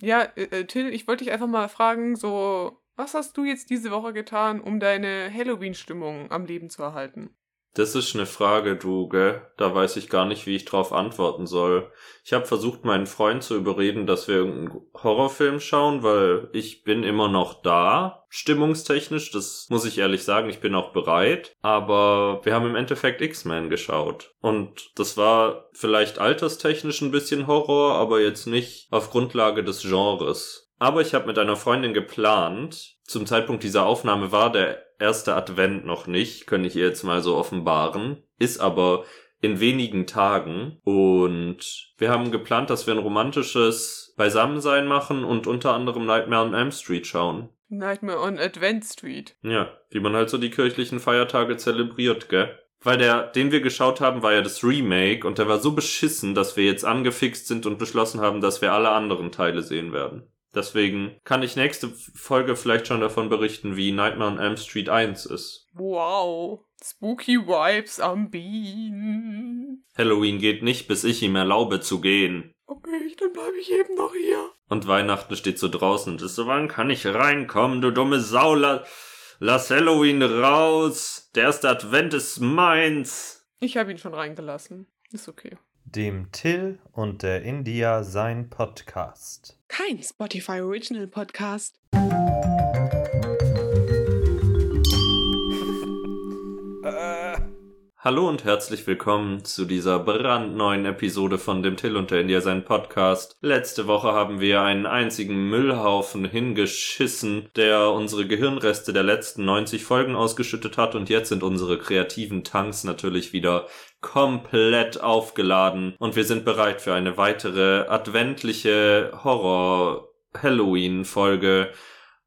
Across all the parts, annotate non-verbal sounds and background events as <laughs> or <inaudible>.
Ja, äh, äh, Till, ich wollte dich einfach mal fragen, so, was hast du jetzt diese Woche getan, um deine Halloween-Stimmung am Leben zu erhalten? Das ist eine Frage, du, gell? Da weiß ich gar nicht, wie ich drauf antworten soll. Ich habe versucht, meinen Freund zu überreden, dass wir irgendeinen Horrorfilm schauen, weil ich bin immer noch da, stimmungstechnisch. Das muss ich ehrlich sagen, ich bin auch bereit. Aber wir haben im Endeffekt X-Men geschaut. Und das war vielleicht alterstechnisch ein bisschen Horror, aber jetzt nicht auf Grundlage des Genres. Aber ich habe mit einer Freundin geplant. Zum Zeitpunkt dieser Aufnahme war der erste Advent noch nicht, kann ich ihr jetzt mal so offenbaren. Ist aber in wenigen Tagen. Und wir haben geplant, dass wir ein romantisches Beisammensein machen und unter anderem Nightmare on Elm Street schauen. Nightmare on Advent Street. Ja, wie man halt so die kirchlichen Feiertage zelebriert, gell? Weil der, den wir geschaut haben, war ja das Remake und der war so beschissen, dass wir jetzt angefixt sind und beschlossen haben, dass wir alle anderen Teile sehen werden. Deswegen kann ich nächste Folge vielleicht schon davon berichten, wie Nightmare on Elm Street 1 ist. Wow. Spooky Vibes am Bean. Halloween geht nicht, bis ich ihm erlaube zu gehen. Okay, dann bleibe ich eben noch hier. Und Weihnachten steht so draußen und ist so, wann kann ich reinkommen, du dumme Sau? Lass Halloween raus. Der erste Advent ist meins. Ich habe ihn schon reingelassen. Ist okay dem Till und der India sein Podcast. Kein Spotify Original Podcast. Hallo und herzlich willkommen zu dieser brandneuen Episode von dem Till und der India sein Podcast. Letzte Woche haben wir einen einzigen Müllhaufen hingeschissen, der unsere Gehirnreste der letzten 90 Folgen ausgeschüttet hat und jetzt sind unsere kreativen Tanks natürlich wieder komplett aufgeladen und wir sind bereit für eine weitere adventliche Horror Halloween Folge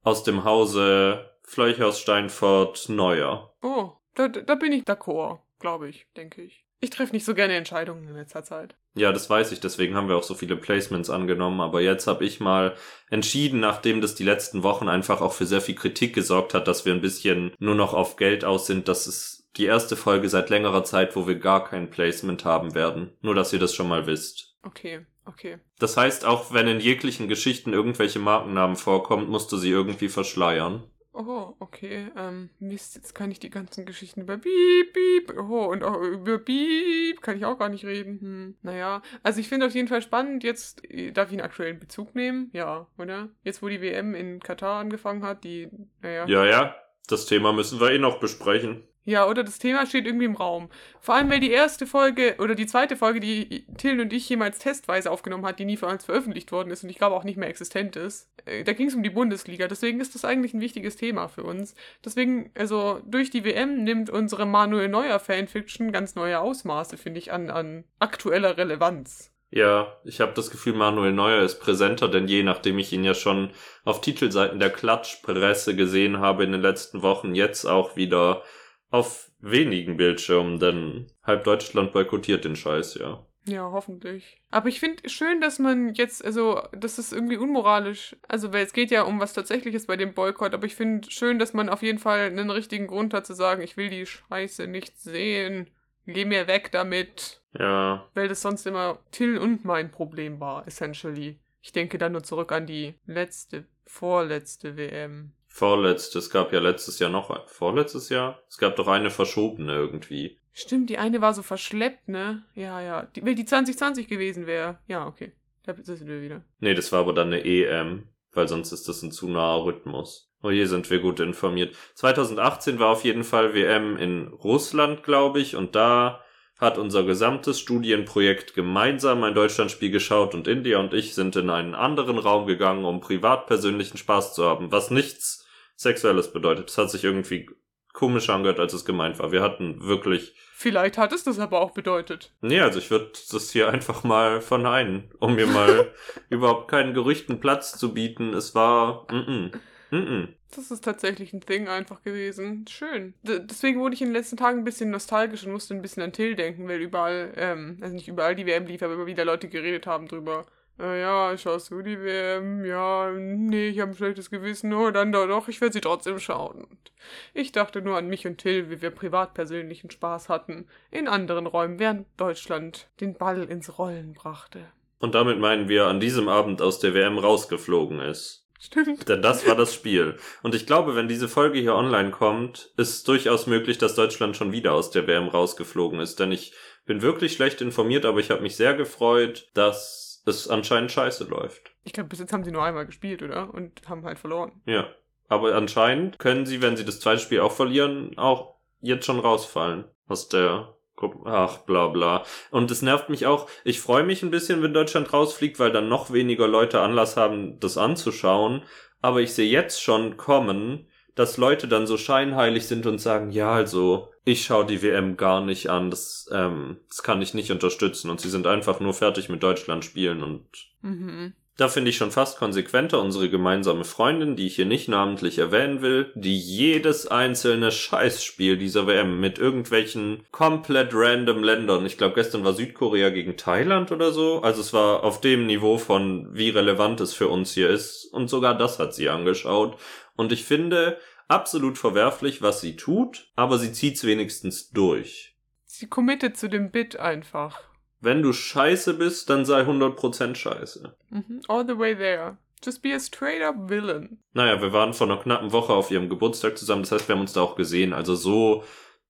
aus dem Hause Fleuchhaus Steinfurt Neuer. Oh, da, da bin ich d'accord. Glaube ich, denke ich. Ich treffe nicht so gerne Entscheidungen in letzter Zeit. Ja, das weiß ich, deswegen haben wir auch so viele Placements angenommen, aber jetzt habe ich mal entschieden, nachdem das die letzten Wochen einfach auch für sehr viel Kritik gesorgt hat, dass wir ein bisschen nur noch auf Geld aus sind, dass es die erste Folge seit längerer Zeit, wo wir gar kein Placement haben werden. Nur, dass ihr das schon mal wisst. Okay, okay. Das heißt, auch wenn in jeglichen Geschichten irgendwelche Markennamen vorkommt, musst du sie irgendwie verschleiern. Oh, okay. Ähm, Mist, jetzt kann ich die ganzen Geschichten über Beep, Beep, oh, und auch über Beep kann ich auch gar nicht reden. Hm. Naja, also ich finde auf jeden Fall spannend, jetzt äh, darf ich einen aktuellen Bezug nehmen, ja, oder? Jetzt, wo die WM in Katar angefangen hat, die, naja. Ja, ja, das Thema müssen wir eh noch besprechen. Ja, oder das Thema steht irgendwie im Raum. Vor allem, weil die erste Folge oder die zweite Folge, die Till und ich jemals testweise aufgenommen hat, die nie veröffentlicht worden ist und ich glaube auch nicht mehr existent ist, äh, da ging es um die Bundesliga. Deswegen ist das eigentlich ein wichtiges Thema für uns. Deswegen, also durch die WM nimmt unsere Manuel Neuer Fanfiction ganz neue Ausmaße, finde ich, an, an aktueller Relevanz. Ja, ich habe das Gefühl, Manuel Neuer ist präsenter denn je, nachdem ich ihn ja schon auf Titelseiten der Klatschpresse gesehen habe in den letzten Wochen, jetzt auch wieder auf wenigen Bildschirmen, denn halb Deutschland boykottiert den Scheiß, ja. Ja, hoffentlich. Aber ich finde schön, dass man jetzt, also, das ist irgendwie unmoralisch. Also, weil es geht ja um was Tatsächliches bei dem Boykott, aber ich finde schön, dass man auf jeden Fall einen richtigen Grund hat zu sagen, ich will die Scheiße nicht sehen. Geh mir weg damit. Ja. Weil das sonst immer Till und mein Problem war, essentially. Ich denke dann nur zurück an die letzte, vorletzte WM. Vorletzte, es gab ja letztes Jahr noch, vorletztes Jahr? Es gab doch eine verschobene irgendwie. Stimmt, die eine war so verschleppt, ne? Ja, ja. Die, wenn die 2020 gewesen wäre. Ja, okay. Da sind wir wieder. Nee, das war aber dann eine EM, weil sonst ist das ein zu naher Rhythmus. Oh, hier sind wir gut informiert. 2018 war auf jeden Fall WM in Russland, glaube ich, und da hat unser gesamtes Studienprojekt gemeinsam ein Deutschlandspiel geschaut und India und ich sind in einen anderen Raum gegangen, um privat persönlichen Spaß zu haben, was nichts Sexuelles bedeutet. Es hat sich irgendwie komisch angehört, als es gemeint war. Wir hatten wirklich. Vielleicht hat es das aber auch bedeutet. Nee, also ich würde das hier einfach mal verneinen, um mir mal <laughs> überhaupt keinen Gerüchten Platz zu bieten. Es war. Mm -mm, mm -mm. Das ist tatsächlich ein Thing einfach gewesen. Schön. D deswegen wurde ich in den letzten Tagen ein bisschen nostalgisch und musste ein bisschen an Till denken, weil überall, ähm, also nicht überall die WM lief, aber immer wieder Leute geredet haben drüber ja, schaust du die WM? Ja, nee, ich habe ein schlechtes Gewissen. Oh, dann doch, doch ich werde sie trotzdem schauen. Und ich dachte nur an mich und Till, wie wir privat persönlichen Spaß hatten. In anderen Räumen, während Deutschland den Ball ins Rollen brachte. Und damit meinen wir an diesem Abend aus der WM rausgeflogen ist. Stimmt. Denn das war das Spiel. Und ich glaube, wenn diese Folge hier online kommt, ist durchaus möglich, dass Deutschland schon wieder aus der WM rausgeflogen ist. Denn ich bin wirklich schlecht informiert, aber ich habe mich sehr gefreut, dass es anscheinend scheiße läuft. Ich glaube, bis jetzt haben sie nur einmal gespielt, oder? Und haben halt verloren. Ja. Aber anscheinend können sie, wenn sie das zweite Spiel auch verlieren, auch jetzt schon rausfallen aus der Gruppe. Ach, bla bla. Und es nervt mich auch. Ich freue mich ein bisschen, wenn Deutschland rausfliegt, weil dann noch weniger Leute Anlass haben, das anzuschauen. Aber ich sehe jetzt schon kommen, dass Leute dann so scheinheilig sind und sagen, ja, also ich schaue die WM gar nicht an, das, ähm, das kann ich nicht unterstützen. Und sie sind einfach nur fertig mit Deutschland spielen und Mhm. da finde ich schon fast konsequenter unsere gemeinsame Freundin, die ich hier nicht namentlich erwähnen will, die jedes einzelne Scheißspiel dieser WM mit irgendwelchen komplett random Ländern, ich glaube gestern war Südkorea gegen Thailand oder so, also es war auf dem Niveau von wie relevant es für uns hier ist. Und sogar das hat sie angeschaut. Und ich finde absolut verwerflich, was sie tut, aber sie zieht's wenigstens durch. Sie committet zu dem Bit einfach. Wenn du scheiße bist, dann sei 100% scheiße. Mhm. All the way there. Just be a straight up villain. Naja, wir waren vor einer knappen Woche auf ihrem Geburtstag zusammen, das heißt, wir haben uns da auch gesehen. Also so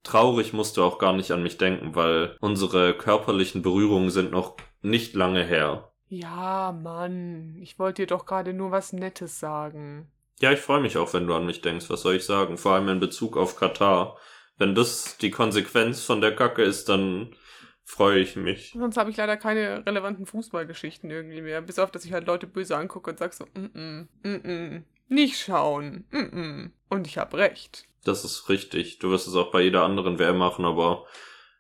traurig musst du auch gar nicht an mich denken, weil unsere körperlichen Berührungen sind noch nicht lange her. Ja, Mann. Ich wollte dir doch gerade nur was Nettes sagen. Ja, ich freue mich auch, wenn du an mich denkst, was soll ich sagen? Vor allem in Bezug auf Katar. Wenn das die Konsequenz von der Kacke ist, dann freue ich mich. Sonst habe ich leider keine relevanten Fußballgeschichten irgendwie mehr. Bis auf, dass ich halt Leute böse angucke und sag so, mm -mm, mm -mm, nicht schauen, mm -mm. Und ich habe recht. Das ist richtig. Du wirst es auch bei jeder anderen WM machen, aber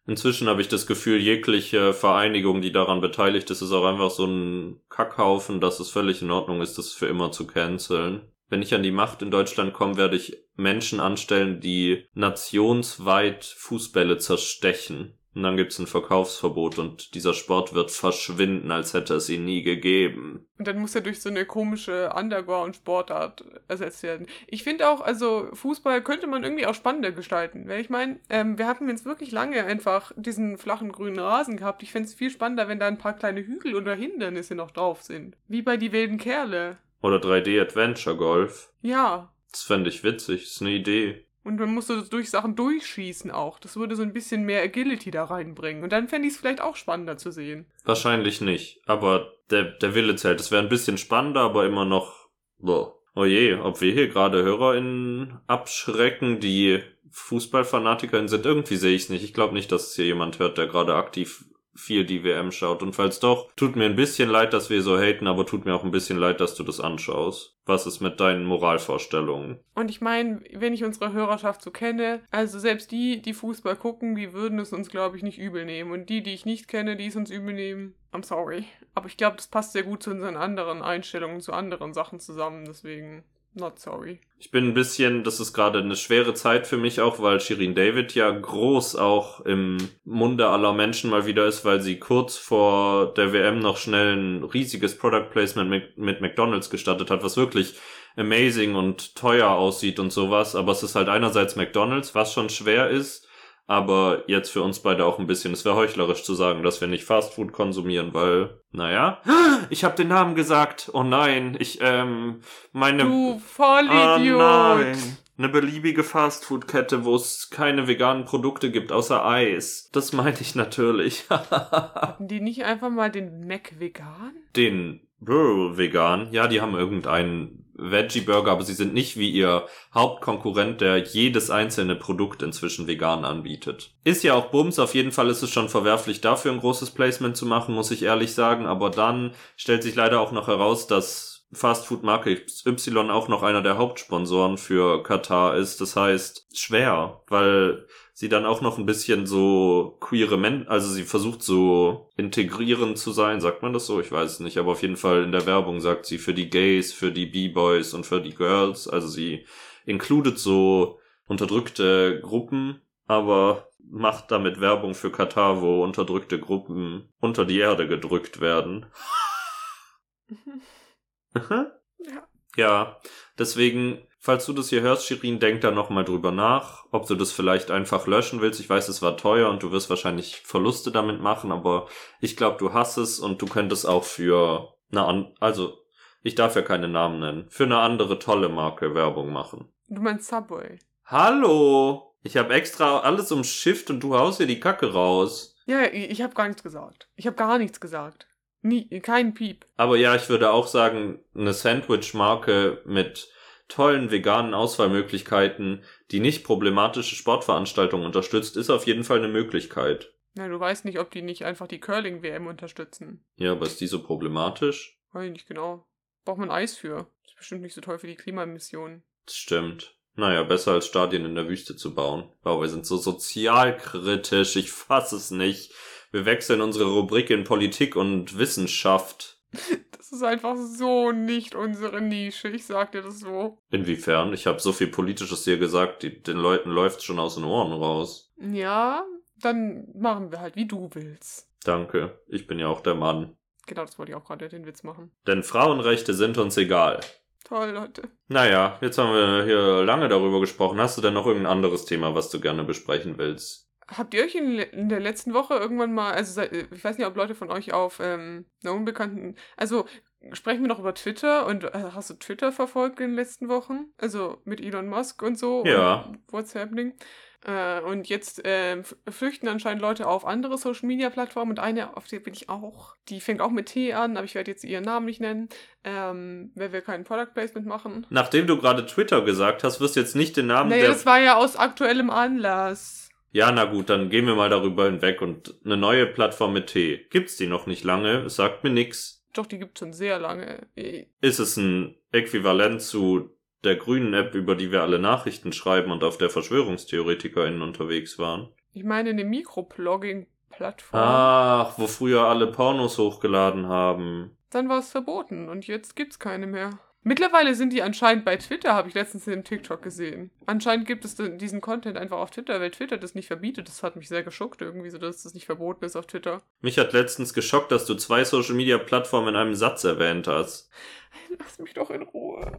inzwischen habe ich das Gefühl, jegliche Vereinigung, die daran beteiligt ist, ist auch einfach so ein Kackhaufen, dass es völlig in Ordnung ist, das für immer zu canceln. Wenn ich an die Macht in Deutschland komme, werde ich Menschen anstellen, die nationsweit Fußbälle zerstechen. Und dann gibt's ein Verkaufsverbot und dieser Sport wird verschwinden, als hätte es ihn nie gegeben. Und dann muss er durch so eine komische Underground-Sportart ersetzt werden. Ich finde auch, also Fußball könnte man irgendwie auch spannender gestalten. Weil ich meine, ähm, wir hatten jetzt wirklich lange einfach diesen flachen grünen Rasen gehabt. Ich fände es viel spannender, wenn da ein paar kleine Hügel oder Hindernisse noch drauf sind. Wie bei die wilden Kerle. Oder 3D Adventure Golf. Ja. Das fände ich witzig, ist eine Idee. Und man musste so durch Sachen durchschießen auch. Das würde so ein bisschen mehr Agility da reinbringen. Und dann fände ich es vielleicht auch spannender zu sehen. Wahrscheinlich nicht. Aber der, der Wille zählt. Es wäre ein bisschen spannender, aber immer noch. Boah. Oh je, ob wir hier gerade HörerInnen abschrecken, die FußballfanatikerInnen sind, irgendwie sehe ich es nicht. Ich glaube nicht, dass es hier jemand hört, der gerade aktiv viel die WM schaut. Und falls doch, tut mir ein bisschen leid, dass wir so haten, aber tut mir auch ein bisschen leid, dass du das anschaust. Was ist mit deinen Moralvorstellungen? Und ich meine, wenn ich unsere Hörerschaft so kenne, also selbst die, die Fußball gucken, die würden es uns, glaube ich, nicht übel nehmen. Und die, die ich nicht kenne, die es uns übel nehmen, I'm sorry. Aber ich glaube, das passt sehr gut zu unseren anderen Einstellungen, zu anderen Sachen zusammen. Deswegen, not sorry. Ich bin ein bisschen, das ist gerade eine schwere Zeit für mich auch, weil Shirin David ja groß auch im Munde aller Menschen mal wieder ist, weil sie kurz vor der WM noch schnell ein riesiges Product Placement mit, McDonald's gestartet hat, was wirklich amazing und teuer aussieht und sowas. Aber es ist halt einerseits McDonald's, was schon schwer ist, aber jetzt für uns beide auch ein bisschen. Es wäre heuchlerisch zu sagen, dass wir nicht Fastfood konsumieren, weil, naja, <gasps> ich habe den Namen gesagt. Oh nein, ich, ähm, meine... Du Ah, Vollidiot! nein. Eine beliebige Fastfood-Kette, wo es keine veganen Produkte gibt, außer Eis. Das meine ich natürlich. <laughs> Hatten die nicht einfach mal den Mac vegan? Den Burl vegan, ja, die haben irgendeinen Veggie-Burger, aber sie sind nicht wie ihr Hauptkonkurrent, der jedes einzelne Produkt inzwischen vegan anbietet. Ist ja auch Bums, auf jeden Fall ist es schon verwerflich, dafür ein großes Placement zu machen, muss ich ehrlich sagen, aber dann stellt sich leider auch noch heraus, dass Fastfood-Marke Y auch noch einer der Hauptsponsoren für Katar ist. Das heißt, schwer, weil sie dann auch noch ein bisschen so queere Men, also sie versucht so integrierend zu sein, sagt man das so? Ich weiß es nicht, aber auf jeden Fall in der Werbung sagt sie für die Gays, für die B-Boys und für die Girls, also sie includet so unterdrückte Gruppen, aber macht damit Werbung für Katar, wo unterdrückte Gruppen unter die Erde gedrückt werden. Ja. <laughs> <laughs> Ja, deswegen, falls du das hier hörst, Shirin, denk da nochmal drüber nach, ob du das vielleicht einfach löschen willst. Ich weiß, es war teuer und du wirst wahrscheinlich Verluste damit machen, aber ich glaube, du hast es und du könntest auch für eine also ich darf ja keine Namen nennen, für eine andere tolle Marke Werbung machen. Du meinst Subway. Hallo! Ich habe extra alles umschifft und du haust hier die Kacke raus. Ja, ich, ich habe gar nichts gesagt. Ich habe gar nichts gesagt. Nie, kein Piep. Aber ja, ich würde auch sagen, eine Sandwich-Marke mit tollen veganen Auswahlmöglichkeiten, die nicht problematische Sportveranstaltungen unterstützt, ist auf jeden Fall eine Möglichkeit. Na, du weißt nicht, ob die nicht einfach die Curling-WM unterstützen. Ja, aber ist die so problematisch? Weiß ich nicht genau. Braucht man Eis für. Ist bestimmt nicht so toll für die Klimaemissionen. Das stimmt. Naja, besser als Stadien in der Wüste zu bauen. Wow, wir sind so sozialkritisch, ich fass es nicht. Wir wechseln unsere Rubrik in Politik und Wissenschaft. <laughs> Das ist einfach so nicht unsere Nische, ich sag dir das so. Inwiefern? Ich habe so viel Politisches dir gesagt, die, den Leuten läuft's schon aus den Ohren raus. Ja, dann machen wir halt, wie du willst. Danke, ich bin ja auch der Mann. Genau, das wollte ich auch gerade den Witz machen. Denn Frauenrechte sind uns egal. Toll, Leute. Naja, jetzt haben wir hier lange darüber gesprochen. Hast du denn noch irgendein anderes Thema, was du gerne besprechen willst? Habt ihr euch in, in der letzten Woche irgendwann mal, also ich weiß nicht, ob Leute von euch auf ähm, einer unbekannten, also sprechen wir noch über Twitter und äh, hast du Twitter verfolgt in den letzten Wochen? Also mit Elon Musk und so? Ja. Und what's happening? Äh, und jetzt f- flüchten anscheinend Leute auf andere Social Media Plattformen und eine, auf der bin ich auch. Die fängt auch mit T an, aber ich werde jetzt ihren Namen nicht nennen, ähm, weil wir kein Product Placement machen. Nachdem du gerade Twitter gesagt hast, wirst du jetzt nicht den Namen Naja, der... das war ja aus aktuellem Anlass. Ja, na gut, dann gehen wir mal darüber hinweg und eine neue Plattform mit T. Gibt's die noch nicht lange? Es sagt mir nix. Doch, die gibt schon sehr lange. Ist es ein Äquivalent zu der grünen App, über die wir alle Nachrichten schreiben und auf der VerschwörungstheoretikerInnen unterwegs waren? Ich meine eine Mikroblogging-Plattform. Ach, wo früher alle Pornos hochgeladen haben. Dann war es verboten und jetzt gibt's keine mehr. Mittlerweile sind die anscheinend bei Twitter, habe ich letztens in dem TikTok gesehen. Anscheinend gibt es diesen Content einfach auf Twitter, weil Twitter das nicht verbietet. Das hat mich sehr geschockt irgendwie, so dass das nicht verboten ist auf Twitter. Mich hat letztens geschockt, dass du zwei Social-Media-Plattformen in einem Satz erwähnt hast. Lass mich doch in Ruhe.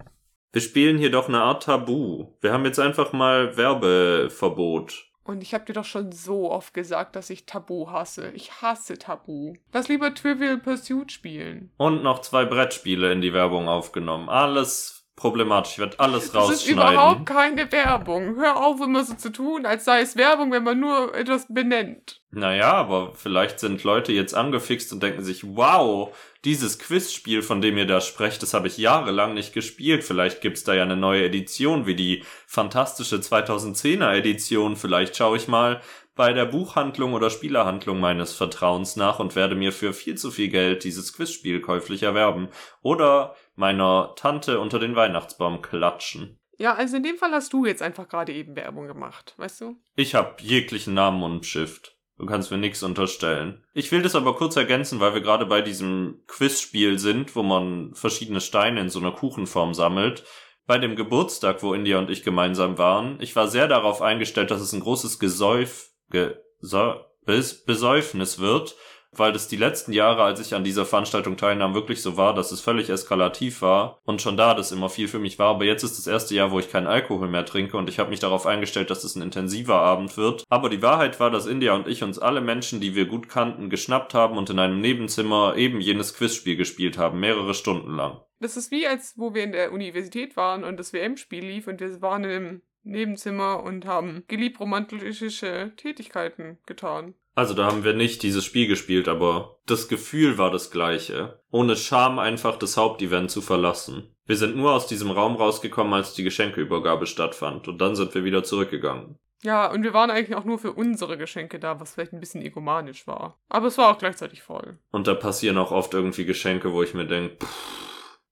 Wir spielen hier doch eine Art Tabu. Wir haben jetzt einfach mal Werbeverbot. Und ich habe dir doch schon so oft gesagt, dass ich Tabu hasse. Ich hasse Tabu. Lass lieber Trivial Pursuit spielen. Und noch zwei Brettspiele in die Werbung aufgenommen. Alles problematisch. Ich werde alles Das ist überhaupt rausschneiden. keine Werbung. Hör auf, immer so zu tun, als sei es Werbung, wenn man nur etwas benennt. Naja, aber vielleicht sind Leute jetzt angefixt und denken sich, wow, dieses Quizspiel, von dem ihr da sprecht, das habe ich jahrelang nicht gespielt. Vielleicht gibt's da ja eine neue Edition, wie die fantastische 2010er Edition. Vielleicht schaue ich mal bei der Buchhandlung oder Spielerhandlung meines Vertrauens nach und werde mir für viel zu viel Geld dieses Quizspiel käuflich erwerben. Oder meiner Tante unter den Weihnachtsbaum klatschen. Ja, also in dem Fall hast du jetzt einfach gerade eben Werbung gemacht, weißt du? Ich hab jeglichen Namen umschifft. Du kannst mir nichts unterstellen. Ich will das aber kurz ergänzen, weil wir gerade bei diesem Quizspiel sind, wo man verschiedene Steine in so einer Kuchenform sammelt. Bei dem Geburtstag, wo India und ich gemeinsam waren, ich war sehr darauf eingestellt, dass es ein großes Gesäuf, Gesäu, Bes, Besäufnis wird, weil das die letzten Jahre, als ich an dieser Veranstaltung teilnahm, wirklich so war, dass es völlig eskalativ war und schon da das immer viel für mich war. Aber jetzt ist das erste Jahr, wo ich keinen Alkohol mehr trinke und ich habe mich darauf eingestellt, dass es ein intensiver Abend wird. Aber die Wahrheit war, dass India und ich uns alle Menschen, die wir gut kannten, geschnappt haben und in einem Nebenzimmer eben jenes Quizspiel gespielt haben, mehrere Stunden lang. Das ist wie als wo wir in der Universität waren und das WM-Spiel lief und wir waren im Nebenzimmer und haben geliebt romantische Tätigkeiten getan. Also da haben wir nicht dieses Spiel gespielt, aber das Gefühl war das gleiche. Ohne Scham einfach das Hauptevent zu verlassen. Wir sind nur aus diesem Raum rausgekommen, als die Geschenkeübergabe stattfand, und dann sind wir wieder zurückgegangen. Ja, und wir waren eigentlich auch nur für unsere Geschenke da, was vielleicht ein bisschen egomanisch war. Aber es war auch gleichzeitig voll. Und da passieren auch oft irgendwie Geschenke, wo ich mir denke,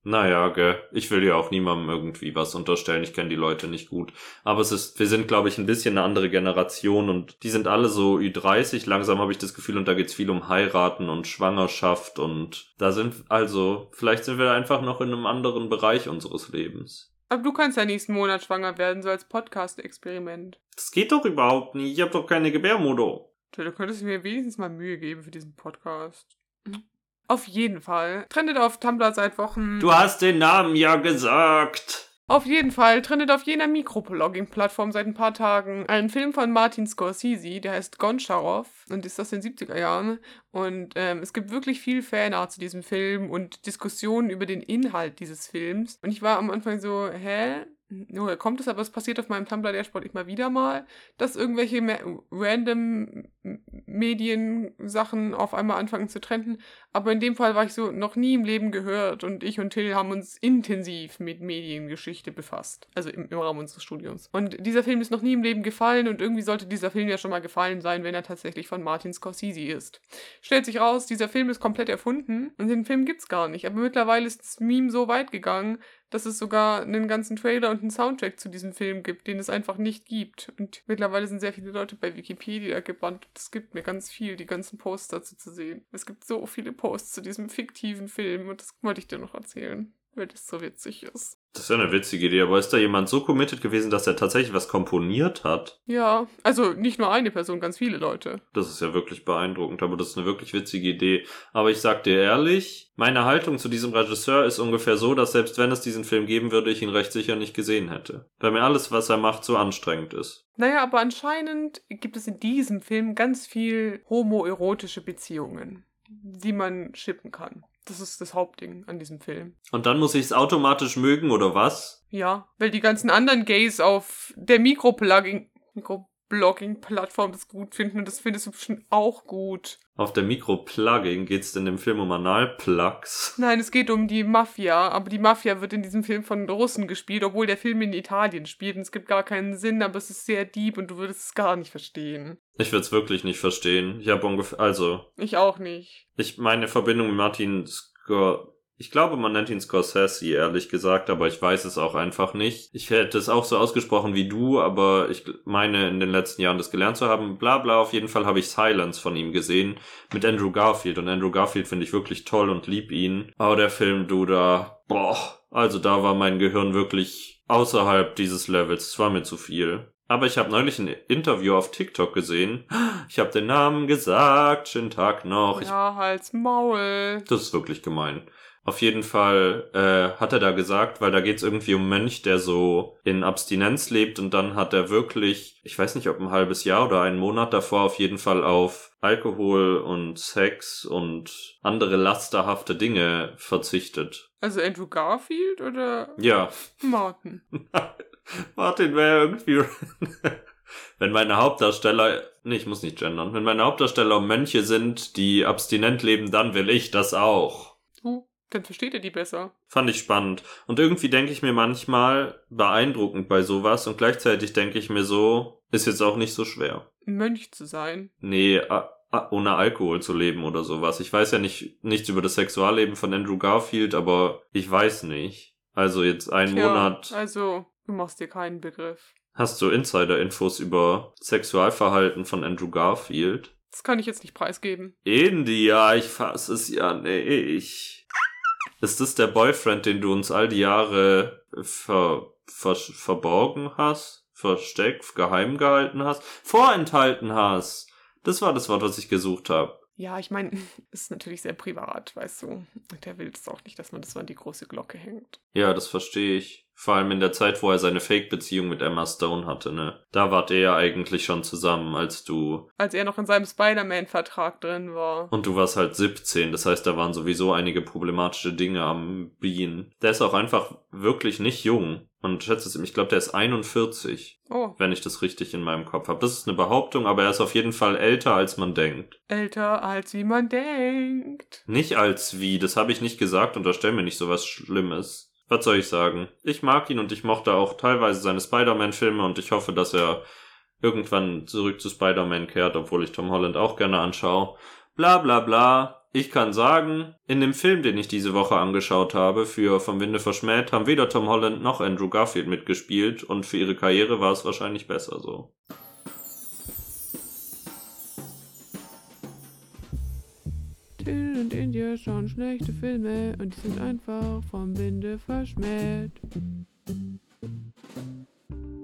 naja, gell, ich will ja auch niemandem irgendwie was unterstellen, ich kenne die Leute nicht gut. Aber es ist, wir sind, glaube ich, ein bisschen eine andere Generation und die sind alle so Ü30, langsam habe ich das Gefühl, und da geht's viel um Heiraten und Schwangerschaft und da sind, also, vielleicht sind wir einfach noch in einem anderen Bereich unseres Lebens. Aber du kannst ja nächsten Monat schwanger werden, so als Podcast-Experiment. Das geht doch überhaupt nicht, ich habe doch keine Gebärmutter. Tja, Du könntest mir wenigstens mal Mühe geben für diesen Podcast. Auf jeden Fall. Trendet auf Tumblr seit Wochen. Du hast den Namen ja gesagt. Auf jeden Fall trendet auf jener Mikroblogging-Plattform seit ein paar Tagen ein Film von Martin Scorsese, der heißt Goncharov und ist aus den 70er Jahren. Und ähm, es gibt wirklich viel Fanart zu diesem Film und Diskussionen über den Inhalt dieses Films. Und ich war am Anfang so, hä? Woher kommt es? Aber es passiert auf meinem Tumblr-Dashboard immer wieder mal, dass irgendwelche random Mediensachen auf einmal anfangen zu trenden. Aber in dem Fall war ich so noch nie im Leben gehört und ich und Till haben uns intensiv mit Mediengeschichte befasst. Also im, im Rahmen unseres Studiums. Und dieser Film ist noch nie im Leben gefallen und irgendwie sollte dieser Film ja schon mal gefallen sein, wenn er tatsächlich von Martin Scorsese ist. Stellt sich raus, dieser Film ist komplett erfunden und den Film gibt's gar nicht. Aber mittlerweile ist das Meme so weit gegangen, dass es sogar einen ganzen Trailer und einen Soundtrack zu diesem Film gibt, den es einfach nicht gibt. Und mittlerweile sind sehr viele Leute bei Wikipedia gebannt. Es gibt mir ganz viel, die ganzen Posts dazu zu sehen. Es gibt so viele Posts zu diesem fiktiven Film und das wollte ich dir noch erzählen weil das so witzig ist. Das ist ja eine witzige Idee, aber ist da jemand so committed gewesen, dass er tatsächlich was komponiert hat? Ja, also nicht nur eine Person, ganz viele Leute. Das ist ja wirklich beeindruckend, aber das ist eine wirklich witzige Idee. Aber ich sag dir ehrlich, meine Haltung zu diesem Regisseur ist ungefähr so, dass selbst wenn es diesen Film geben würde, ich ihn recht sicher nicht gesehen hätte. Weil mir alles, was er macht, so anstrengend ist. Naja, aber anscheinend gibt es in diesem Film ganz viel homoerotische Beziehungen, die man shippen kann. Das ist das Hauptding an diesem Film. Und dann muss ich es automatisch mögen, oder was? Ja, weil die ganzen anderen Gays auf der Mikroplugging, Mikroblogging-Plattform das gut finden und das findest du bestimmt auch gut. Auf der Mikroplugging geht es in dem Film um Analplugs. Nein, es geht um die Mafia, aber die Mafia wird in diesem Film von Russen gespielt, obwohl der Film in Italien spielt und es gibt gar keinen Sinn, aber es ist sehr deep und du würdest es gar nicht verstehen. Ich würde es wirklich nicht verstehen. Ich habe ungefähr, also. Ich auch nicht. Ich meine Verbindung mit Martin Scor ich glaube, man nennt ihn Scorsese, ehrlich gesagt, aber ich weiß es auch einfach nicht. Ich hätte es auch so ausgesprochen wie du, aber ich meine, in den letzten Jahren das gelernt zu haben. Bla bla, auf jeden Fall habe ich Silence von ihm gesehen mit Andrew Garfield. Und Andrew Garfield finde ich wirklich toll und lieb ihn. Aber der Film, du da, boah, also da war mein Gehirn wirklich außerhalb dieses Levels. Es war mir zu viel. Aber ich habe neulich ein Interview auf TikTok gesehen. Ich habe den Namen gesagt. Schönen Tag noch. Ja, Hals Maul. Das ist wirklich gemein. Auf jeden Fall äh, hat er da gesagt, weil da geht's irgendwie um Mönch, der so in Abstinenz lebt und dann hat er wirklich, ich weiß nicht, ob ein halbes Jahr oder einen Monat davor auf jeden Fall auf Alkohol und Sex und andere lasterhafte Dinge verzichtet. Also Andrew Garfield oder Ja. Martin? <laughs> Martin wäre irgendwie. Wenn meine Hauptdarsteller, nee, ich muss nicht gendern, wenn meine Hauptdarsteller Mönche sind, die abstinent leben, dann will ich das auch. Dann versteht ihr die besser. Fand ich spannend. Und irgendwie denke ich mir manchmal beeindruckend bei sowas und gleichzeitig denke ich mir so, ist jetzt auch nicht so schwer. Ein Mönch zu sein. Nee, ohne Alkohol zu leben oder sowas. Ich weiß ja nicht nichts über das Sexualleben von Andrew Garfield, aber ich weiß nicht. Also jetzt einen Tja, Monat. Also, du machst dir keinen Begriff. Hast du Insider-Infos über Sexualverhalten von Andrew Garfield? Das kann ich jetzt nicht preisgeben. India, ich fass es ja nicht. Ist das der Boyfriend, den du uns all die Jahre ver, ver, verborgen hast? Versteckt, geheim gehalten hast? Vorenthalten hast? Das war das Wort, was ich gesucht habe. Ja, ich meine, <laughs> ist natürlich sehr privat, weißt du. Der will es auch nicht, dass man das so an die große Glocke hängt. Ja, das verstehe ich. Vor allem in der Zeit, wo er seine Fake-Beziehung mit Emma Stone hatte, ne? Da wart ihr ja eigentlich schon zusammen, als du. Als er noch in seinem Spider-Man-Vertrag drin war. Und du warst halt 17, das heißt, da waren sowieso einige problematische Dinge am Bean. Der ist auch einfach wirklich nicht jung. Und schätze es, ich glaube, der ist 41, Oh, wenn ich das richtig in meinem Kopf habe. Das ist eine Behauptung, aber er ist auf jeden Fall älter, als man denkt. älter als wie man denkt. Nicht als wie, das habe ich nicht gesagt, unterstell mir nicht sowas Schlimmes. Was soll ich sagen? Ich mag ihn und ich mochte auch teilweise seine Spider-Man-Filme und ich hoffe, dass er irgendwann zurück zu Spider-Man kehrt, obwohl ich Tom Holland auch gerne anschaue. Bla bla bla. Ich kann sagen, in dem Film, den ich diese Woche angeschaut habe, für Vom Winde verschmäht, haben weder Tom Holland noch Andrew Garfield mitgespielt und für ihre Karriere war es wahrscheinlich besser so. Und India schauen schlechte Filme und die sind einfach vom Winde verschmäht.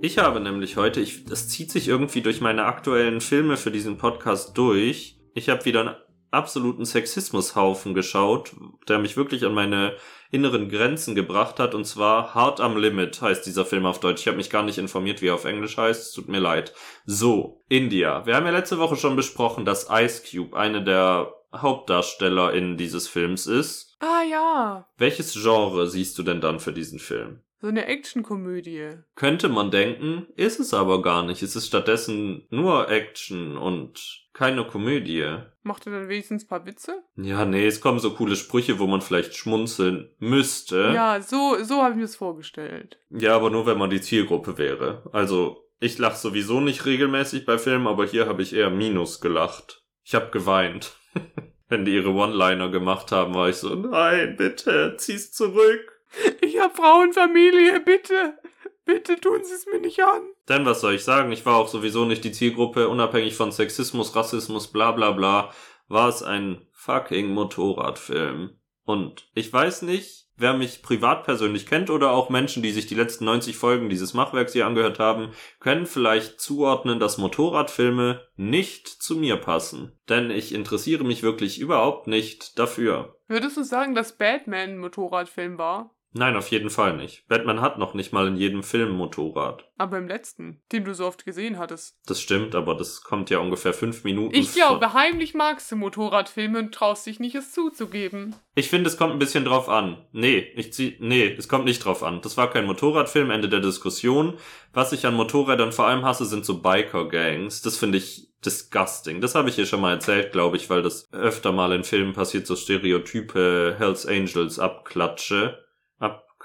Ich habe nämlich heute, ich, das zieht sich irgendwie durch meine aktuellen Filme für diesen Podcast durch. Ich habe wieder absoluten Sexismushaufen geschaut, der mich wirklich an meine inneren Grenzen gebracht hat. Und zwar Hard am Limit heißt dieser Film auf Deutsch. Ich habe mich gar nicht informiert, wie er auf Englisch heißt. Tut mir leid. So, India. Wir haben ja letzte Woche schon besprochen, dass Ice Cube eine der HauptdarstellerInnen dieses Films ist. Ah ja, Welches Genre siehst du denn dann für diesen Film? so eine Actionkomödie. Könnte man denken, ist es aber gar nicht. Es ist stattdessen nur Action und keine Komödie. Macht er dann wenigstens ein paar Witze? Ja, nee, es kommen so coole Sprüche, wo man vielleicht schmunzeln müsste. Ja, so, so habe ich mir das vorgestellt. Ja, aber nur wenn man die Zielgruppe wäre. Also, ich lach sowieso nicht regelmäßig bei Filmen, aber hier habe ich eher Minus gelacht. Ich habe geweint. <laughs> wenn die ihre One-Liner gemacht haben, war ich so, nein, bitte, zieh's zurück. Ich hab Frauenfamilie, bitte. Bitte tun Sie es mir nicht an. Denn was soll ich sagen? Ich war auch sowieso nicht die Zielgruppe, unabhängig von Sexismus, Rassismus, bla bla bla, war es ein fucking Motorradfilm. Und ich weiß nicht, wer mich privat persönlich kennt oder auch Menschen, die sich die letzten 90 Folgen dieses Machwerks hier angehört haben, können vielleicht zuordnen, dass Motorradfilme nicht zu mir passen. Denn ich interessiere mich wirklich überhaupt nicht dafür. Würdest du sagen, dass Batman ein Motorradfilm war? Nein, auf jeden Fall nicht. Batman hat noch nicht mal in jedem Film Motorrad. Aber im letzten, den du so oft gesehen hattest. Das stimmt, aber das kommt ja ungefähr fünf Minuten. Ich glaube, heimlich magst du Motorradfilme und traust dich nicht, es zuzugeben. Ich finde, es kommt ein bisschen drauf an. Nee, ich zieh, nee, es kommt nicht drauf an. Das war kein Motorradfilm, Ende der Diskussion. Was ich an Motorrädern vor allem hasse, sind so Biker-Gangs. Das finde ich disgusting. Das habe ich hier schon mal erzählt, glaube ich, weil das öfter mal in Filmen passiert, so Stereotype Hells Angels abklatsche.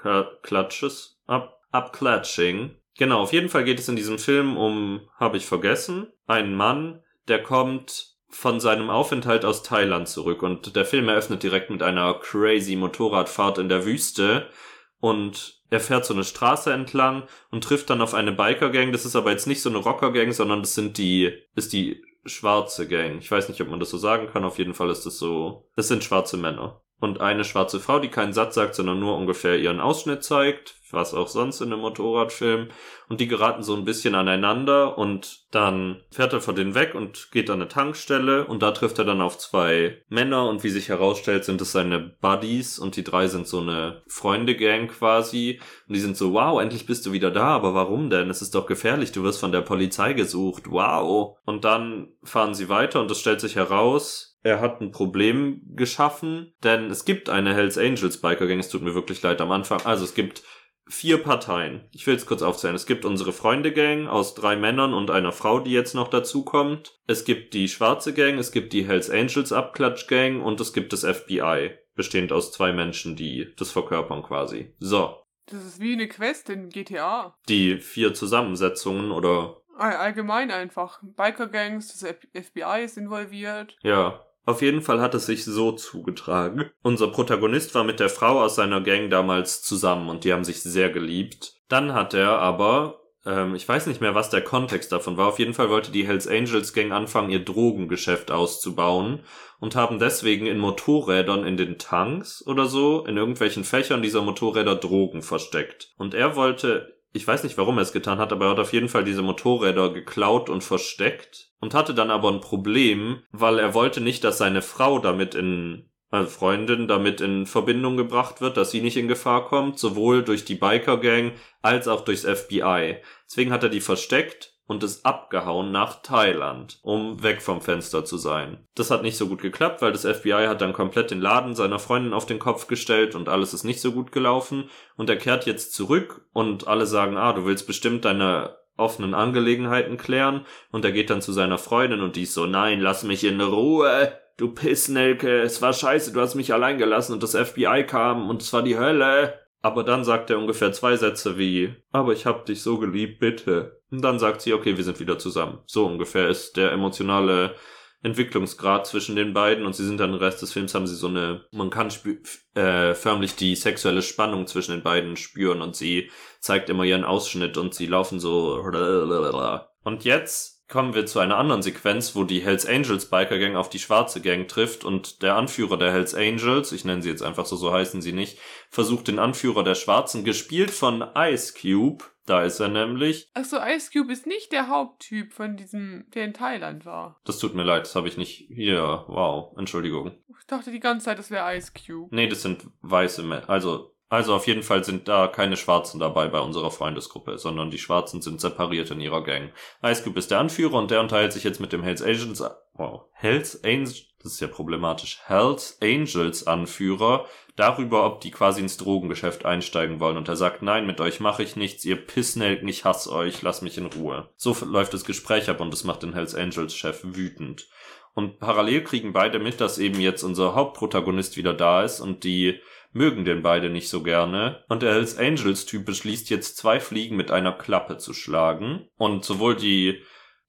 Abklatsches? Ab, abklatsching. Genau, auf jeden Fall geht es in diesem Film um, habe ich vergessen, einen Mann, der kommt von seinem Aufenthalt aus Thailand zurück und der Film eröffnet direkt mit einer crazy Motorradfahrt in der Wüste und er fährt so eine Straße entlang und trifft dann auf eine Biker-Gang. Das ist aber jetzt nicht so eine Rocker-Gang, sondern das sind die, ist die schwarze Gang. Ich weiß nicht, ob man das so sagen kann. Auf jeden Fall ist das so, das sind schwarze Männer. Und eine schwarze Frau, die keinen Satz sagt, sondern nur ungefähr ihren Ausschnitt zeigt, was auch sonst in einem Motorradfilm. Und die geraten so ein bisschen aneinander und dann fährt er von denen weg und geht an eine Tankstelle. Und da trifft er dann auf zwei Männer. Und wie sich herausstellt, sind es seine Buddies. Und die drei sind so eine Freunde-Gang quasi. Und die sind so, wow, endlich bist du wieder da, aber warum denn? Es ist doch gefährlich, du wirst von der Polizei gesucht, wow. Und dann fahren sie weiter. Und es stellt sich heraus, er hat ein Problem geschaffen, denn es gibt eine Hells Angels Biker Gang, es tut mir wirklich leid am Anfang. Also es gibt vier Parteien. Ich will es kurz aufzählen. Es gibt unsere Freunde-Gang aus drei Männern und einer Frau, die jetzt noch dazukommt. Es gibt die schwarze Gang, es gibt die Hells Angels Abklatsch-Gang und es gibt das FBI, bestehend aus zwei Menschen, die das verkörpern quasi. So, Das ist wie eine Quest in GTA. die vier Zusammensetzungen oder All- Allgemein einfach. Biker-Gangs, das F- FBI ist involviert. Ja, auf jeden Fall hat es sich so zugetragen. Unser Protagonist war mit der Frau aus seiner Gang damals zusammen und die haben sich sehr geliebt. Dann hat er aber, ähm, ich weiß nicht mehr, was der Kontext davon war. Auf jeden Fall wollte die Hells Angels Gang anfangen, ihr Drogengeschäft auszubauen und haben deswegen in Motorrädern in den Tanks oder so, in irgendwelchen Fächern dieser Motorräder Drogen versteckt. Und er wollte ich weiß nicht, warum er es getan hat, aber er hat auf jeden Fall diese Motorräder geklaut und versteckt und hatte dann aber ein Problem, weil er wollte nicht, dass seine Frau damit in also Freundin damit in Verbindung gebracht wird, dass sie nicht in Gefahr kommt, sowohl durch die Biker Gang als auch durchs FBI. Deswegen hat er die versteckt und ist abgehauen nach Thailand, um weg vom Fenster zu sein. Das hat nicht so gut geklappt, weil das FBI hat dann komplett den Laden seiner Freundin auf den Kopf gestellt und alles ist nicht so gut gelaufen und er kehrt jetzt zurück und alle sagen, ah, du willst bestimmt deine offenen Angelegenheiten klären und er geht dann zu seiner Freundin und die ist so, nein, lass mich in Ruhe, du Pissnelke, es war scheiße, du hast mich allein gelassen und das FBI kam und es war die Hölle. Aber dann sagt er ungefähr zwei Sätze wie, aber ich hab dich so geliebt, bitte. Und dann sagt sie, okay, wir sind wieder zusammen. So ungefähr ist der emotionale Entwicklungsgrad zwischen den beiden und sie sind dann den Rest des Films haben sie so eine, man kann äh, förmlich die sexuelle Spannung zwischen den beiden spüren und sie zeigt immer ihren Ausschnitt und sie laufen so und jetzt kommen wir zu einer anderen Sequenz, wo die Hells Angels Biker Gang auf die schwarze Gang trifft und der Anführer der Hells Angels, ich nenne sie jetzt einfach so, so heißen sie nicht, versucht den Anführer der Schwarzen, gespielt von Ice Cube, da ist er nämlich. Achso, Ice Cube ist nicht der Haupttyp von diesem, der in Thailand war. Das tut mir leid, das habe ich nicht hier. Wow, Entschuldigung. Ich dachte die ganze Zeit, das wäre Ice Cube. Nee, das sind weiße Männer. Also also auf jeden Fall sind da keine Schwarzen dabei bei unserer Freundesgruppe, sondern die Schwarzen sind separiert in ihrer Gang. Ice Cube ist der Anführer und der unterhält sich jetzt mit dem Hells Angels, wow, Hells Angels, das ist ja problematisch, Hells Angels Anführer darüber, ob die quasi ins Drogengeschäft einsteigen wollen. Und er sagt, nein, mit euch mache ich nichts, ihr Pissnelken, ich hasse euch, lass mich in Ruhe. So läuft das Gespräch ab und das macht den Hells Angels Chef wütend. Und parallel kriegen beide mit, dass eben jetzt unser Hauptprotagonist wieder da ist und die mögen den beide nicht so gerne. Und der Hells Angels Typ beschließt jetzt zwei Fliegen mit einer Klappe zu schlagen. Und sowohl die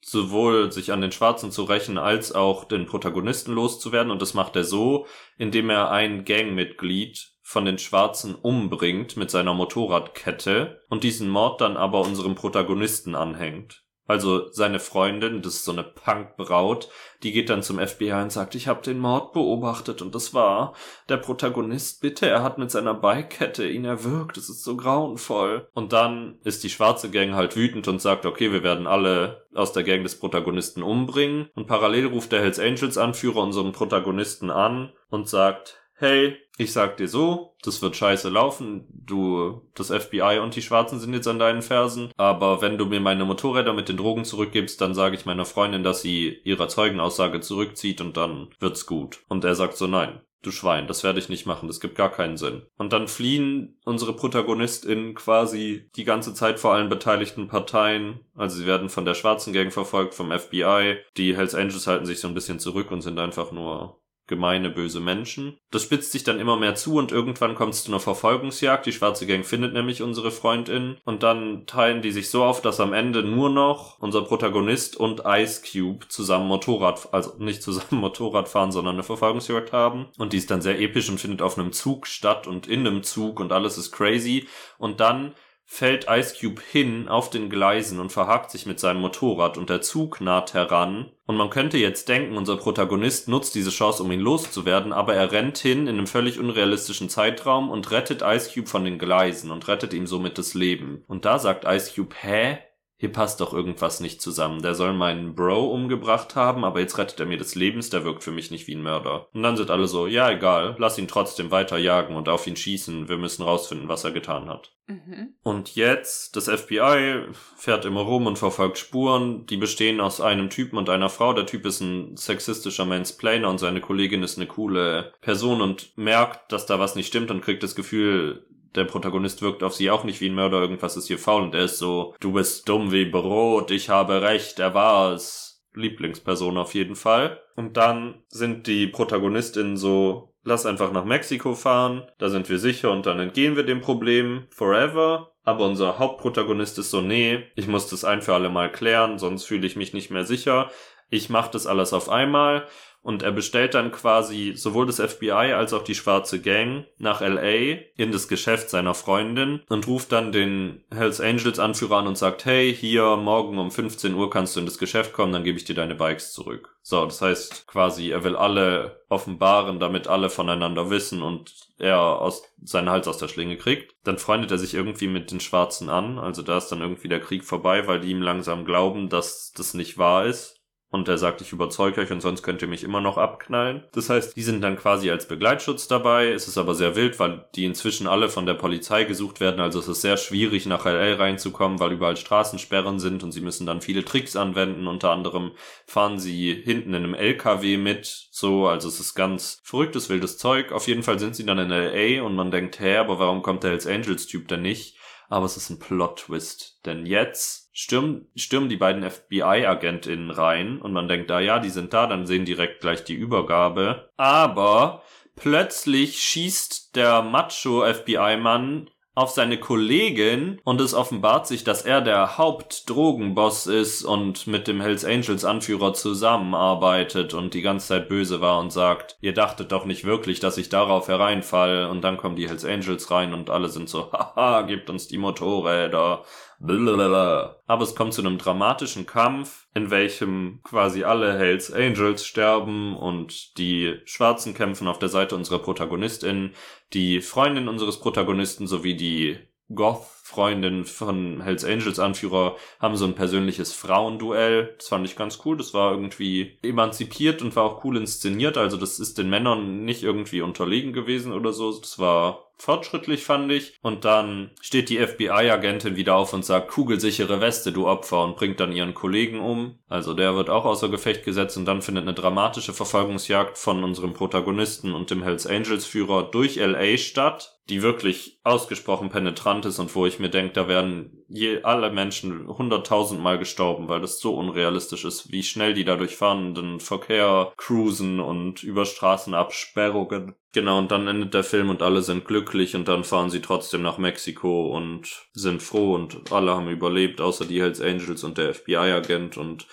sowohl sich an den Schwarzen zu rächen, als auch den Protagonisten loszuwerden. Und das macht er so, indem er ein Gangmitglied von den Schwarzen umbringt mit seiner Motorradkette und diesen Mord dann aber unserem Protagonisten anhängt. Also seine Freundin, das ist so eine Punkbraut, die geht dann zum FBI und sagt, ich habe den Mord beobachtet und das war der Protagonist, bitte, er hat mit seiner Beikette ihn erwürgt, es ist so grauenvoll. Und dann ist die schwarze Gang halt wütend und sagt, okay, wir werden alle aus der Gang des Protagonisten umbringen. Und parallel ruft der Hells Angels Anführer unseren Protagonisten an und sagt, hey, ich sag dir so, das wird scheiße laufen, du, das FBI und die Schwarzen sind jetzt an deinen Fersen, aber wenn du mir meine Motorräder mit den Drogen zurückgibst, dann sage ich meiner Freundin, dass sie ihre Zeugenaussage zurückzieht und dann wird's gut. Und er sagt so, nein, du Schwein, das werde ich nicht machen, das gibt gar keinen Sinn. Und dann fliehen unsere ProtagonistInnen quasi die ganze Zeit vor allen beteiligten Parteien. Also sie werden von der schwarzen Gang verfolgt, vom FBI. Die Hells Angels halten sich so ein bisschen zurück und sind einfach nur gemeine, böse Menschen. Das spitzt sich dann immer mehr zu und irgendwann kommt es zu einer Verfolgungsjagd. Die schwarze Gang findet nämlich unsere Freundin und dann teilen die sich so auf, dass am Ende nur noch unser Protagonist und Ice Cube zusammen Motorrad, also nicht zusammen <laughs> Motorrad fahren, sondern eine Verfolgungsjagd haben. Und die ist dann sehr episch und findet auf einem Zug statt und in einem Zug und alles ist crazy. Und dann fällt Ice Cube hin auf den Gleisen und verhakt sich mit seinem Motorrad und der Zug naht heran. Und man könnte jetzt denken, unser Protagonist nutzt diese Chance, um ihn loszuwerden, aber er rennt hin in einem völlig unrealistischen Zeitraum und rettet Ice Cube von den Gleisen und rettet ihm somit das Leben. Und da sagt Ice Cube, hä? Hier passt doch irgendwas nicht zusammen. Der soll meinen Bro umgebracht haben, aber jetzt rettet er mir des Lebens, der wirkt für mich nicht wie ein Mörder. Und dann sind alle so, ja egal, lass ihn trotzdem weiter jagen und auf ihn schießen, wir müssen rausfinden, was er getan hat. Mhm. Und jetzt, das FBI fährt immer rum und verfolgt Spuren, die bestehen aus einem Typen und einer Frau. Der Typ ist ein sexistischer Mansplainer und seine Kollegin ist eine coole Person und merkt, dass da was nicht stimmt und kriegt das Gefühl, der Protagonist wirkt auf sie auch nicht wie ein Mörder, irgendwas ist hier faul und er ist so, du bist dumm wie Brot, ich habe recht, er war es. Lieblingsperson auf jeden Fall. Und dann sind die Protagonistinnen so, lass einfach nach Mexiko fahren, da sind wir sicher und dann entgehen wir dem Problem forever. Aber unser Hauptprotagonist ist so, nee, ich muss das ein für alle Mal klären, sonst fühle ich mich nicht mehr sicher. Ich mach das alles auf einmal und er bestellt dann quasi sowohl das FBI als auch die schwarze Gang nach LA in das Geschäft seiner Freundin und ruft dann den Hells Angels Anführer an und sagt, hey, hier morgen um 15 Uhr kannst du in das Geschäft kommen, dann gebe ich dir deine Bikes zurück. So, das heißt quasi, er will alle offenbaren, damit alle voneinander wissen und er aus, seinen Hals aus der Schlinge kriegt. Dann freundet er sich irgendwie mit den Schwarzen an, also da ist dann irgendwie der Krieg vorbei, weil die ihm langsam glauben, dass das nicht wahr ist und er sagt, ich überzeuge euch und sonst könnt ihr mich immer noch abknallen. Das heißt, die sind dann quasi als Begleitschutz dabei. Es ist aber sehr wild, weil die inzwischen alle von der Polizei gesucht werden. Also es ist sehr schwierig, nach LA reinzukommen, weil überall Straßensperren sind und sie müssen dann viele Tricks anwenden. Unter anderem fahren sie hinten in einem LKW mit. So, also es ist ganz verrücktes, wildes Zeug. Auf jeden Fall sind sie dann in LA und man denkt, hä, aber warum kommt der Hells Angels Typ denn nicht? Aber es ist ein Plot-Twist. Denn jetzt stürmen, stürmen die beiden FBI-AgentInnen rein und man denkt, da ja, die sind da, dann sehen direkt gleich die Übergabe. Aber plötzlich schießt der Macho-FBI-Mann auf seine Kollegin und es offenbart sich, dass er der Hauptdrogenboss ist und mit dem Hells Angels Anführer zusammenarbeitet und die ganze Zeit böse war und sagt, ihr dachtet doch nicht wirklich, dass ich darauf hereinfall und dann kommen die Hells Angels rein und alle sind so, <laughs> haha, gebt uns die Motorräder Blablabla. aber es kommt zu einem dramatischen Kampf, in welchem quasi alle Hells Angels sterben und die Schwarzen kämpfen auf der Seite unserer Protagonistin, die Freundin unseres Protagonisten sowie die Goth-Freundin von Hells Angels Anführer haben so ein persönliches Frauenduell. Das fand ich ganz cool. Das war irgendwie emanzipiert und war auch cool inszeniert. Also das ist den Männern nicht irgendwie unterlegen gewesen oder so. Das war fortschrittlich, fand ich. Und dann steht die FBI-Agentin wieder auf und sagt, kugelsichere Weste, du Opfer, und bringt dann ihren Kollegen um. Also der wird auch außer Gefecht gesetzt und dann findet eine dramatische Verfolgungsjagd von unserem Protagonisten und dem Hells Angels-Führer durch LA statt, die wirklich ausgesprochen penetrant ist und wo ich mir denke, da werden je alle Menschen hunderttausendmal gestorben, weil das so unrealistisch ist, wie schnell die dadurch fahrenden Verkehr cruisen und über Straßenabsperrungen Genau, und dann endet der Film und alle sind glücklich und dann fahren sie trotzdem nach Mexiko und sind froh und alle haben überlebt, außer die Hells Angels und der FBI-Agent und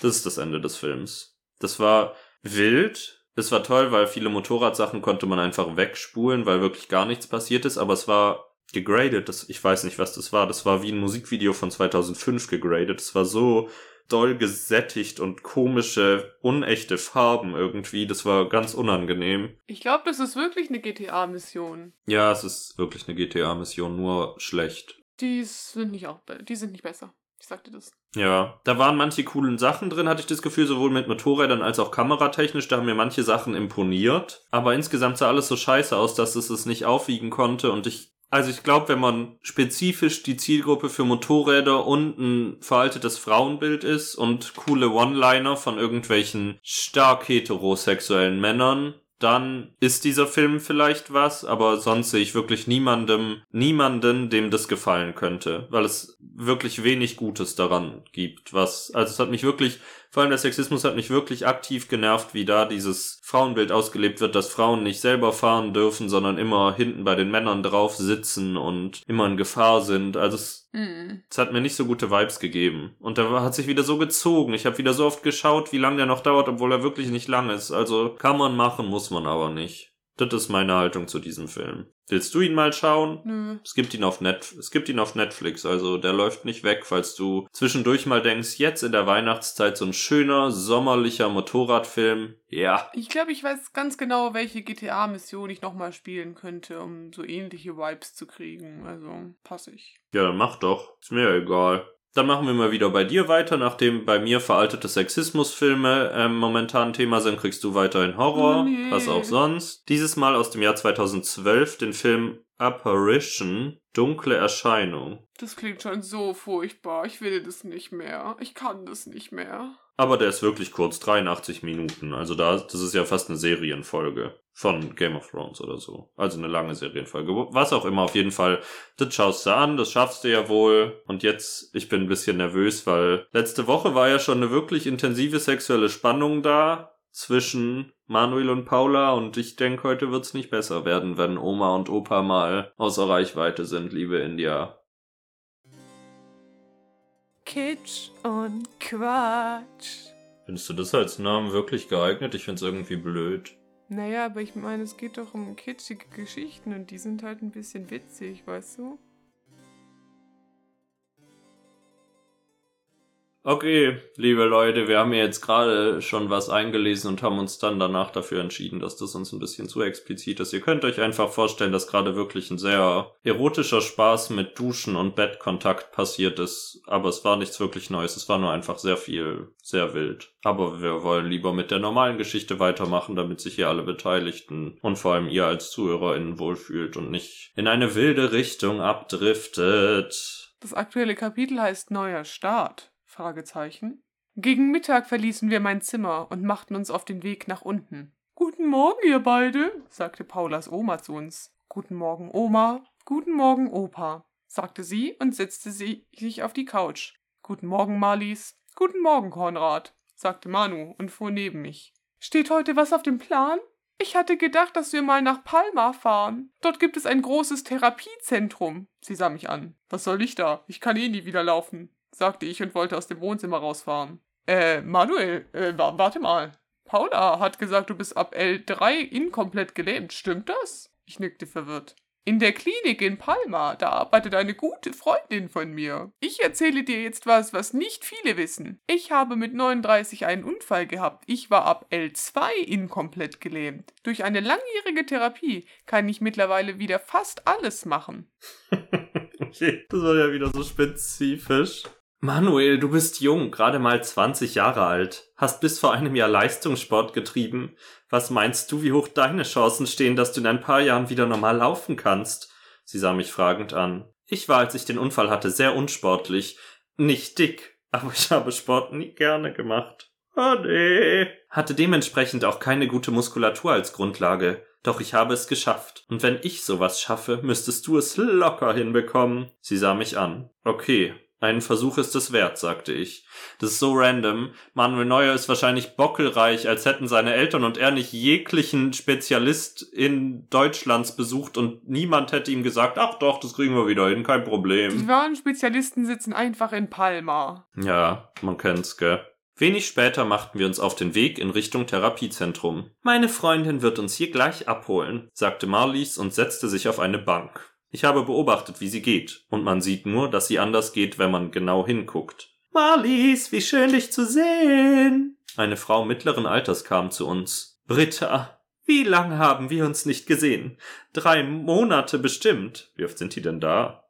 das ist das Ende des Films. Das war wild. Es war toll, weil viele Motorradsachen konnte man einfach wegspulen, weil wirklich gar nichts passiert ist, aber es war gegradet. Das, ich weiß nicht, was das war. Das war wie ein Musikvideo von 2005 gegradet. Es war so doll gesättigt und komische, unechte Farben irgendwie. Das war ganz unangenehm. Ich glaube, das ist wirklich eine GTA-Mission. Ja, es ist wirklich eine GTA-Mission, nur schlecht. Die sind nicht auch, die sind nicht besser. Ich sagte das. Ja, da waren manche coolen Sachen drin, hatte ich das Gefühl, sowohl mit Motorrädern als auch kameratechnisch. Da haben mir manche Sachen imponiert. Aber insgesamt sah alles so scheiße aus, dass es es nicht aufwiegen konnte und ich also ich glaube, wenn man spezifisch die Zielgruppe für Motorräder und ein veraltetes Frauenbild ist und coole One-Liner von irgendwelchen stark heterosexuellen Männern, dann ist dieser Film vielleicht was, aber sonst sehe ich wirklich niemandem, niemanden, dem das gefallen könnte, weil es wirklich wenig Gutes daran gibt, was, also es hat mich wirklich vor allem der Sexismus hat mich wirklich aktiv genervt, wie da dieses Frauenbild ausgelebt wird, dass Frauen nicht selber fahren dürfen, sondern immer hinten bei den Männern drauf sitzen und immer in Gefahr sind. Also es, mm. es hat mir nicht so gute Vibes gegeben. Und da hat sich wieder so gezogen. Ich habe wieder so oft geschaut, wie lange der noch dauert, obwohl er wirklich nicht lang ist. Also kann man machen, muss man aber nicht. Das ist meine Haltung zu diesem Film. Willst du ihn mal schauen? Nö. Es gibt ihn auf Net es gibt ihn auf Netflix, also der läuft nicht weg, falls du zwischendurch mal denkst, jetzt in der Weihnachtszeit so ein schöner sommerlicher Motorradfilm. Ja. Ich glaube, ich weiß ganz genau, welche GTA-Mission ich nochmal spielen könnte, um so ähnliche Vibes zu kriegen. Also passe ich. Ja, dann mach doch. Ist mir egal. Dann machen wir mal wieder bei dir weiter. Nachdem bei mir veraltete Sexismusfilme ähm, momentan Thema sind, kriegst du weiterhin Horror, nee. was auch sonst. Dieses Mal aus dem Jahr 2012 den Film Apparition, Dunkle Erscheinung. Das klingt schon so furchtbar. Ich will das nicht mehr. Ich kann das nicht mehr. Aber der ist wirklich kurz, 83 Minuten. Also da, das ist ja fast eine Serienfolge von Game of Thrones oder so. Also eine lange Serienfolge. Was auch immer, auf jeden Fall. Das schaust du an, das schaffst du ja wohl. Und jetzt, ich bin ein bisschen nervös, weil letzte Woche war ja schon eine wirklich intensive sexuelle Spannung da zwischen Manuel und Paula und ich denke, heute wird's nicht besser werden, wenn Oma und Opa mal außer Reichweite sind, liebe India. Kitsch und Quatsch. Findest du das als Namen wirklich geeignet? Ich find's irgendwie blöd. Naja, aber ich meine, es geht doch um kitschige Geschichten und die sind halt ein bisschen witzig, weißt du? Okay, liebe Leute, wir haben jetzt gerade schon was eingelesen und haben uns dann danach dafür entschieden, dass das uns ein bisschen zu explizit ist. Ihr könnt euch einfach vorstellen, dass gerade wirklich ein sehr erotischer Spaß mit Duschen und Bettkontakt passiert ist, aber es war nichts wirklich Neues, es war nur einfach sehr viel, sehr wild. Aber wir wollen lieber mit der normalen Geschichte weitermachen, damit sich hier alle Beteiligten und vor allem ihr als ZuhörerInnen wohlfühlt und nicht in eine wilde Richtung abdriftet. Das aktuelle Kapitel heißt Neuer Start. Fragezeichen. Gegen Mittag verließen wir mein Zimmer und machten uns auf den Weg nach unten. Guten Morgen, ihr beide, sagte Paulas Oma zu uns. Guten Morgen, Oma. Guten Morgen, Opa, sagte sie und setzte sie sich auf die Couch. Guten Morgen, Marlies. Guten Morgen, Konrad, sagte Manu und fuhr neben mich. Steht heute was auf dem Plan? Ich hatte gedacht, dass wir mal nach Palma fahren. Dort gibt es ein großes Therapiezentrum. Sie sah mich an. Was soll ich da? Ich kann eh nie wieder laufen sagte ich und wollte aus dem Wohnzimmer rausfahren. Äh, Manuel, äh, warte mal. Paula hat gesagt, du bist ab L3 inkomplett gelähmt. Stimmt das? Ich nickte verwirrt. In der Klinik in Palma, da arbeitet eine gute Freundin von mir. Ich erzähle dir jetzt was, was nicht viele wissen. Ich habe mit 39 einen Unfall gehabt. Ich war ab L2 inkomplett gelähmt. Durch eine langjährige Therapie kann ich mittlerweile wieder fast alles machen. <laughs> okay, das war ja wieder so spezifisch. Manuel, du bist jung, gerade mal 20 Jahre alt, hast bis vor einem Jahr Leistungssport getrieben. Was meinst du, wie hoch deine Chancen stehen, dass du in ein paar Jahren wieder normal laufen kannst? Sie sah mich fragend an. Ich war, als ich den Unfall hatte, sehr unsportlich. Nicht dick, aber ich habe Sport nie gerne gemacht. Oh nee. Hatte dementsprechend auch keine gute Muskulatur als Grundlage. Doch ich habe es geschafft. Und wenn ich sowas schaffe, müsstest du es locker hinbekommen. Sie sah mich an. Okay, ein Versuch ist es wert, sagte ich. Das ist so random. Manuel Neuer ist wahrscheinlich bockelreich, als hätten seine Eltern und er nicht jeglichen Spezialist in Deutschlands besucht und niemand hätte ihm gesagt, ach doch, das kriegen wir wieder hin, kein Die Problem. wahren Spezialisten sitzen einfach in Palma. Ja, man kennt's, gell. Wenig später machten wir uns auf den Weg in Richtung Therapiezentrum. Meine Freundin wird uns hier gleich abholen, sagte Marlies und setzte sich auf eine Bank. Ich habe beobachtet, wie sie geht, und man sieht nur, dass sie anders geht, wenn man genau hinguckt. Marlies, wie schön dich zu sehen. Eine Frau mittleren Alters kam zu uns. Britta, wie lang haben wir uns nicht gesehen? Drei Monate bestimmt. Wie oft sind die denn da?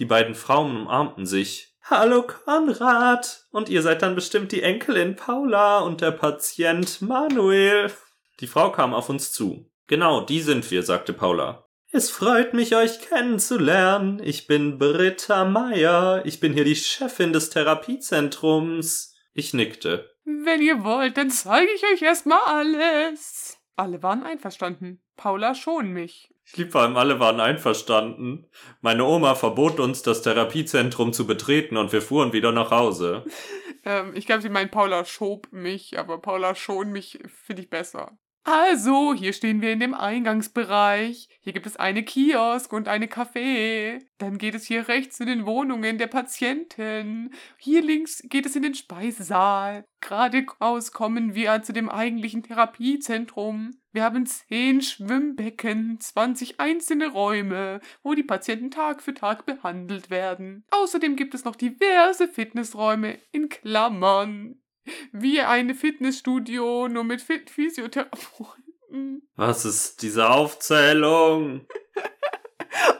Die beiden Frauen umarmten sich. Hallo Konrad. Und ihr seid dann bestimmt die Enkelin Paula und der Patient Manuel. Die Frau kam auf uns zu. Genau, die sind wir, sagte Paula. Es freut mich, euch kennenzulernen. Ich bin Britta Meyer. Ich bin hier die Chefin des Therapiezentrums. Ich nickte. Wenn ihr wollt, dann zeige ich euch erstmal alles. Alle waren einverstanden. Paula schon mich. Ich lieb vor allem, alle waren einverstanden. Meine Oma verbot uns, das Therapiezentrum zu betreten und wir fuhren wieder nach Hause. <laughs> Ähm, ich glaube, sie meint Paula schob mich, aber Paula schon mich finde ich besser. Also, hier stehen wir in dem Eingangsbereich. Hier gibt es eine Kiosk und eine Café. Dann geht es hier rechts zu den Wohnungen der Patienten. Hier links geht es in den Speisesaal. Geradeaus kommen wir zu dem eigentlichen Therapiezentrum. Wir haben zehn Schwimmbecken, 20 einzelne Räume, wo die Patienten Tag für Tag behandelt werden. Außerdem gibt es noch diverse Fitnessräume in Klammern. Wie eine Fitnessstudio, nur mit Fit Physiotherapeuten. Was ist diese Aufzählung? <laughs>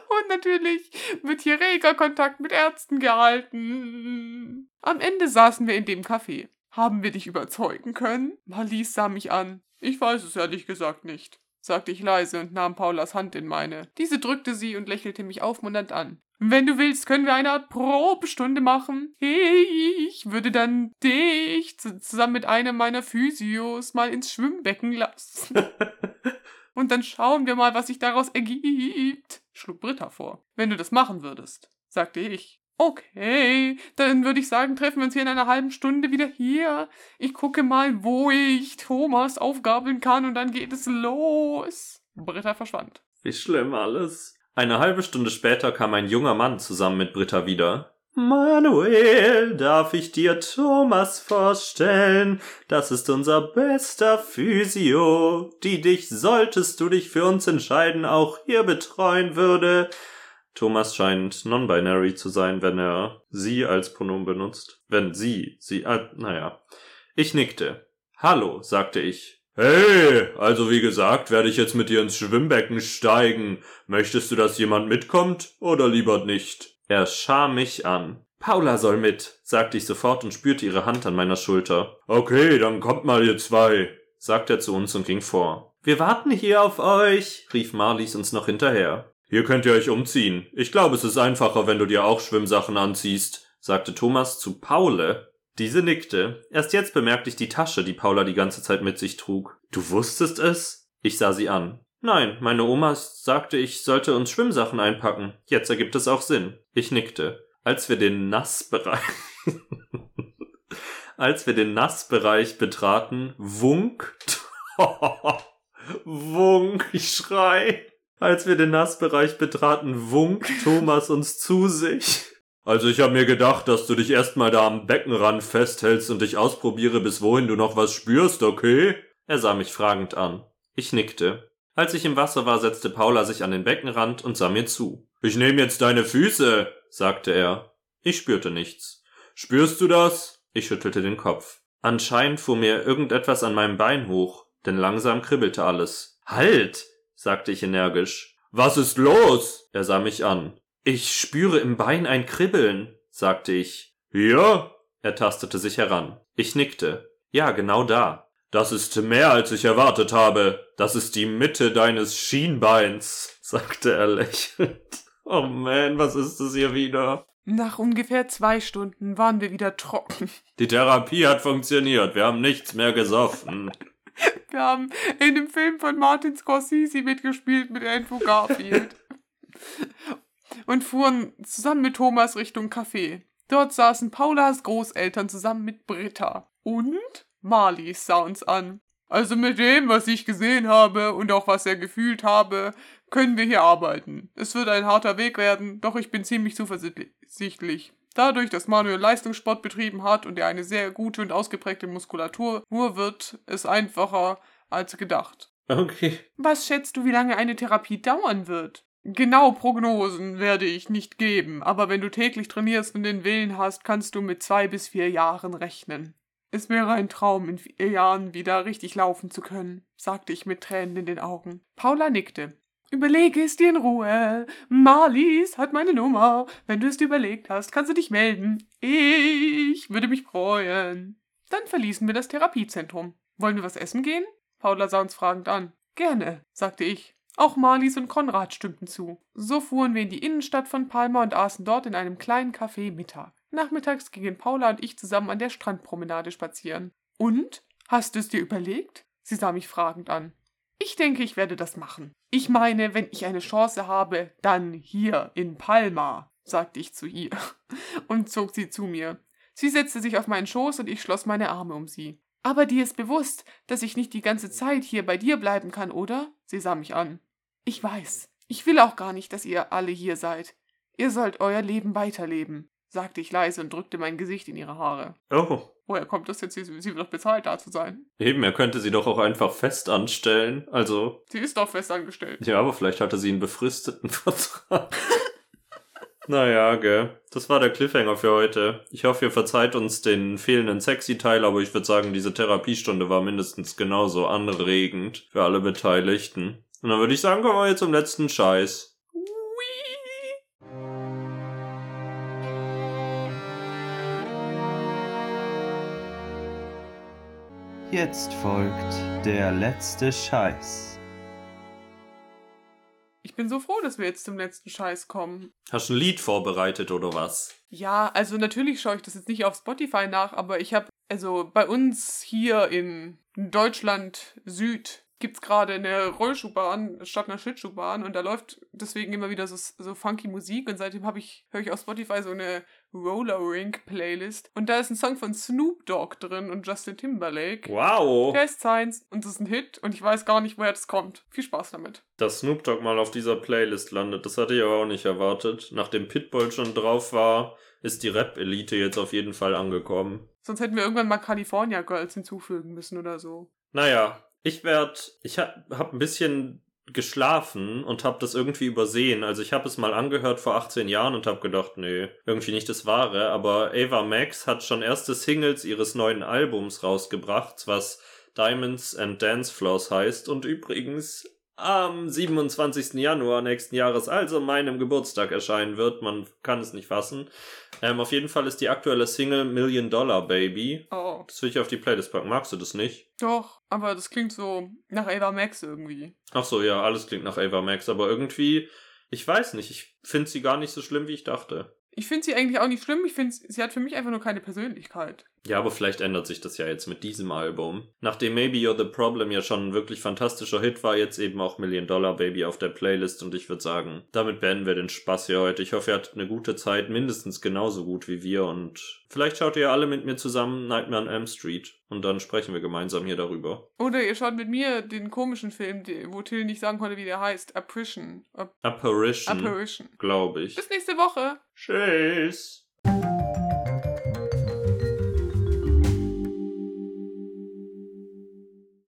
Und natürlich wird hier reger Kontakt mit Ärzten gehalten. Am Ende saßen wir in dem Café. Haben wir dich überzeugen können? Marlies sah mich an. Ich weiß es ehrlich gesagt nicht, sagte ich leise und nahm Paulas Hand in meine. Diese drückte sie und lächelte mich aufmunternd an. Wenn du willst, können wir eine Art Probestunde machen. Ich würde dann dich zu- zusammen mit einem meiner Physios mal ins Schwimmbecken lassen. <laughs> Und dann schauen wir mal, was sich daraus ergibt, schlug Britta vor. Wenn du das machen würdest, sagte ich. Okay, dann würde ich sagen, treffen wir uns hier in einer halben Stunde wieder hier. Ich gucke mal, wo ich Thomas aufgabeln kann und dann geht es los. Britta verschwand. Wie schlimm alles. Eine halbe Stunde später kam ein junger Mann zusammen mit Britta wieder. Manuel, darf ich dir Thomas vorstellen? Das ist unser bester Physio, die dich, solltest du dich für uns entscheiden, auch hier betreuen würde. Thomas scheint non-binary zu sein, wenn er sie als Pronomen benutzt. Wenn sie, sie, äh, naja. Ich nickte. Hallo, sagte ich. Hey, also wie gesagt, werde ich jetzt mit dir ins Schwimmbecken steigen. Möchtest du, dass jemand mitkommt oder lieber nicht? Er schar mich an. Paula soll mit, sagte ich sofort und spürte ihre Hand an meiner Schulter. Okay, dann kommt mal ihr zwei, sagte er zu uns und ging vor. Wir warten hier auf euch, rief Marlies uns noch hinterher. Hier könnt ihr euch umziehen. Ich glaube, es ist einfacher, wenn du dir auch Schwimmsachen anziehst, sagte Thomas zu Paule. Diese nickte. Erst jetzt bemerkte ich die Tasche, die Paula die ganze Zeit mit sich trug. Du wusstest es? Ich sah sie an. Nein, meine Oma sagte, ich sollte uns Schwimmsachen einpacken. Jetzt ergibt es auch Sinn. Ich nickte. Als wir den Nassbereich, <laughs> als wir den Nassbereich betraten, wunkt, <laughs> wunk, ich schrei. Als wir den Nassbereich betraten, wunk Thomas uns zu sich. Also ich habe mir gedacht, dass du dich erstmal da am Beckenrand festhältst und dich ausprobiere, bis wohin du noch was spürst, okay? Er sah mich fragend an. Ich nickte. Als ich im Wasser war, setzte Paula sich an den Beckenrand und sah mir zu. Ich nehme jetzt deine Füße, sagte er. Ich spürte nichts. Spürst du das? Ich schüttelte den Kopf. Anscheinend fuhr mir irgendetwas an meinem Bein hoch, denn langsam kribbelte alles. Halt! Sagte ich energisch. Was ist los? Er sah mich an. Ich spüre im Bein ein Kribbeln, sagte ich. Ja? Er tastete sich heran. Ich nickte. Ja, genau da. Das ist mehr, als ich erwartet habe. Das ist die Mitte deines Schienbeins, <laughs> sagte er lächelnd. Oh man, was ist das hier wieder? Nach ungefähr zwei Stunden waren wir wieder trocken. Die Therapie hat funktioniert. Wir haben nichts mehr gesoffen. <laughs> Wir haben in dem Film von Martin Scorsese mitgespielt mit Andrew Garfield. <laughs> Und fuhren zusammen mit Thomas Richtung Café. Dort saßen Paulas Großeltern zusammen mit Britta. Und Marley sah uns an. Also mit dem, was ich gesehen habe und auch was er gefühlt habe, können wir hier arbeiten. Es wird ein harter Weg werden, doch ich bin ziemlich zuversichtlich. Dadurch, dass Manuel Leistungssport betrieben hat und er eine sehr gute und ausgeprägte Muskulatur, nur wird es einfacher als gedacht. Okay. Was schätzt du, wie lange eine Therapie dauern wird? Genau Prognosen werde ich nicht geben, aber wenn du täglich trainierst und den Willen hast, kannst du mit zwei bis vier Jahren rechnen. Es wäre ein Traum, in vier Jahren wieder richtig laufen zu können, sagte ich mit Tränen in den Augen. Paula nickte. Überlege es dir in Ruhe. Marlies hat meine Nummer. Wenn du es dir überlegt hast, kannst du dich melden. Ich würde mich freuen. Dann verließen wir das Therapiezentrum. Wollen wir was essen gehen? Paula sah uns fragend an. Gerne, sagte ich. Auch Marlies und Konrad stimmten zu. So fuhren wir in die Innenstadt von Palma und aßen dort in einem kleinen Café Mittag. Nachmittags gingen Paula und ich zusammen an der Strandpromenade spazieren. Und? Hast du es dir überlegt? Sie sah mich fragend an. Ich denke, ich werde das machen. Ich meine, wenn ich eine Chance habe, dann hier in Palma, sagte ich zu ihr <laughs> und zog sie zu mir. Sie setzte sich auf meinen Schoß und ich schloss meine Arme um sie. Aber dir ist bewusst, dass ich nicht die ganze Zeit hier bei dir bleiben kann, oder? Sie sah mich an. Ich weiß. Ich will auch gar nicht, dass ihr alle hier seid. Ihr sollt euer Leben weiterleben, sagte ich leise und drückte mein Gesicht in ihre Haare. Oh. Woher kommt das jetzt? Sie, sie wird doch bezahlt, da zu sein. Eben, er könnte sie doch auch einfach fest anstellen. Also. Sie ist doch fest angestellt. Ja, aber vielleicht hatte sie einen befristeten <laughs> Vertrag. naja, gell. Das war der Cliffhanger für heute. Ich hoffe, ihr verzeiht uns den fehlenden Sexy-Teil, aber ich würde sagen, diese Therapiestunde war mindestens genauso anregend für alle Beteiligten. Und dann würde ich sagen, kommen wir jetzt zum letzten Scheiß. Jetzt folgt der letzte Scheiß. Ich bin so froh, dass wir jetzt zum letzten Scheiß kommen. Hast du ein Lied vorbereitet oder was? Ja, also natürlich schaue ich das jetzt nicht auf Spotify nach, aber ich habe, also bei uns hier in Deutschland Süd gibt's gerade eine Rollschuhbahn statt einer Schlittschuhbahn und da läuft deswegen immer wieder so, so funky Musik und seitdem habe ich höre ich auf Spotify so eine Roller Rink Playlist und da ist ein Song von Snoop Dogg drin und Justin Timberlake. Wow. Der ist Science und das ist ein Hit und ich weiß gar nicht, woher das kommt. Viel Spaß damit. Dass Snoop Dogg mal auf dieser Playlist landet, das hatte ich aber auch nicht erwartet. Nachdem Pitbull schon drauf war, ist die Rap-Elite jetzt auf jeden Fall angekommen. Sonst hätten wir irgendwann mal California Girls hinzufügen müssen oder so. Naja, ich werd, ich hab, hab ein bisschen geschlafen und hab das irgendwie übersehen. Also ich habe es mal angehört vor 18 Jahren und hab gedacht, nee, irgendwie nicht das Wahre. Aber Ava Max hat schon erste Singles ihres neuen Albums rausgebracht, was Diamonds and Dance Floors heißt. Und übrigens am 27. Januar nächsten Jahres, also meinem Geburtstag, erscheinen wird. Man kann es nicht fassen. Ähm, auf jeden Fall ist die aktuelle Single Million Dollar Baby. Oh. Das will ich auf die Playlist packen. Magst du das nicht? Doch, aber das klingt so nach Ava Max irgendwie. Ach so, ja, alles klingt nach Ava Max, aber irgendwie, ich weiß nicht, ich finde sie gar nicht so schlimm, wie ich dachte. Ich finde sie eigentlich auch nicht schlimm. Ich finde, sie hat für mich einfach nur keine Persönlichkeit. Ja, aber vielleicht ändert sich das ja jetzt mit diesem Album. Nachdem Maybe You're the Problem ja schon ein wirklich fantastischer Hit war, jetzt eben auch Million Dollar Baby auf der Playlist und ich würde sagen, damit beenden wir den Spaß hier heute. Ich hoffe, ihr hattet eine gute Zeit, mindestens genauso gut wie wir und vielleicht schaut ihr alle mit mir zusammen Nightmare on Elm Street und dann sprechen wir gemeinsam hier darüber. Oder ihr schaut mit mir den komischen Film, wo Till nicht sagen konnte, wie der heißt. Apparition. App Apparition, Apparition. glaube ich. Bis nächste Woche. Tschüss.